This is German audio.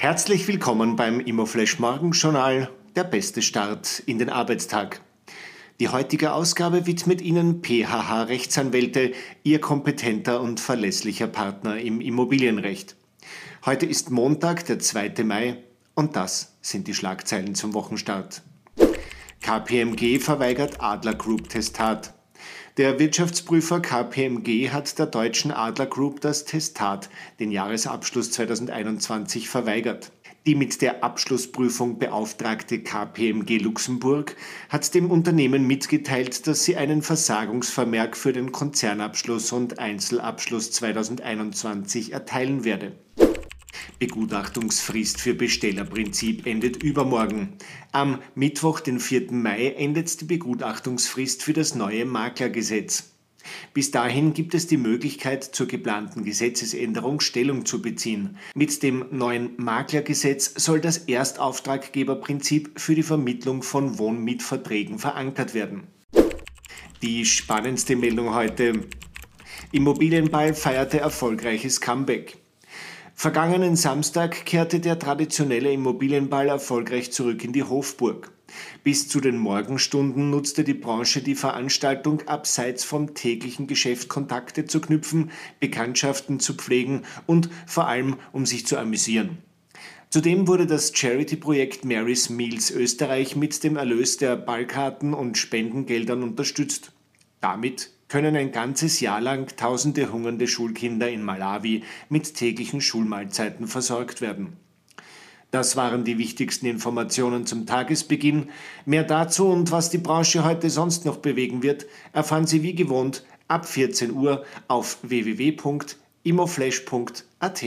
Herzlich willkommen beim Immoflash Morgenjournal, der beste Start in den Arbeitstag. Die heutige Ausgabe widmet Ihnen PHH Rechtsanwälte, Ihr kompetenter und verlässlicher Partner im Immobilienrecht. Heute ist Montag, der 2. Mai, und das sind die Schlagzeilen zum Wochenstart. KPMG verweigert Adler Group Testat. Der Wirtschaftsprüfer KPMG hat der deutschen Adler Group das Testat, den Jahresabschluss 2021, verweigert. Die mit der Abschlussprüfung beauftragte KPMG Luxemburg hat dem Unternehmen mitgeteilt, dass sie einen Versagungsvermerk für den Konzernabschluss und Einzelabschluss 2021 erteilen werde. Begutachtungsfrist für Bestellerprinzip endet übermorgen. Am Mittwoch, den 4. Mai, endet die Begutachtungsfrist für das neue Maklergesetz. Bis dahin gibt es die Möglichkeit, zur geplanten Gesetzesänderung Stellung zu beziehen. Mit dem neuen Maklergesetz soll das Erstauftraggeberprinzip für die Vermittlung von Wohnmietverträgen verankert werden. Die spannendste Meldung heute. Immobilienball feierte erfolgreiches Comeback. Vergangenen Samstag kehrte der traditionelle Immobilienball erfolgreich zurück in die Hofburg. Bis zu den Morgenstunden nutzte die Branche die Veranstaltung abseits vom täglichen Geschäft Kontakte zu knüpfen, Bekanntschaften zu pflegen und vor allem um sich zu amüsieren. Zudem wurde das Charity-Projekt Mary's Meals Österreich mit dem Erlös der Ballkarten und Spendengeldern unterstützt. Damit können ein ganzes Jahr lang tausende hungernde Schulkinder in Malawi mit täglichen Schulmahlzeiten versorgt werden. Das waren die wichtigsten Informationen zum Tagesbeginn. Mehr dazu und was die Branche heute sonst noch bewegen wird, erfahren Sie wie gewohnt ab 14 Uhr auf www.imoflash.at.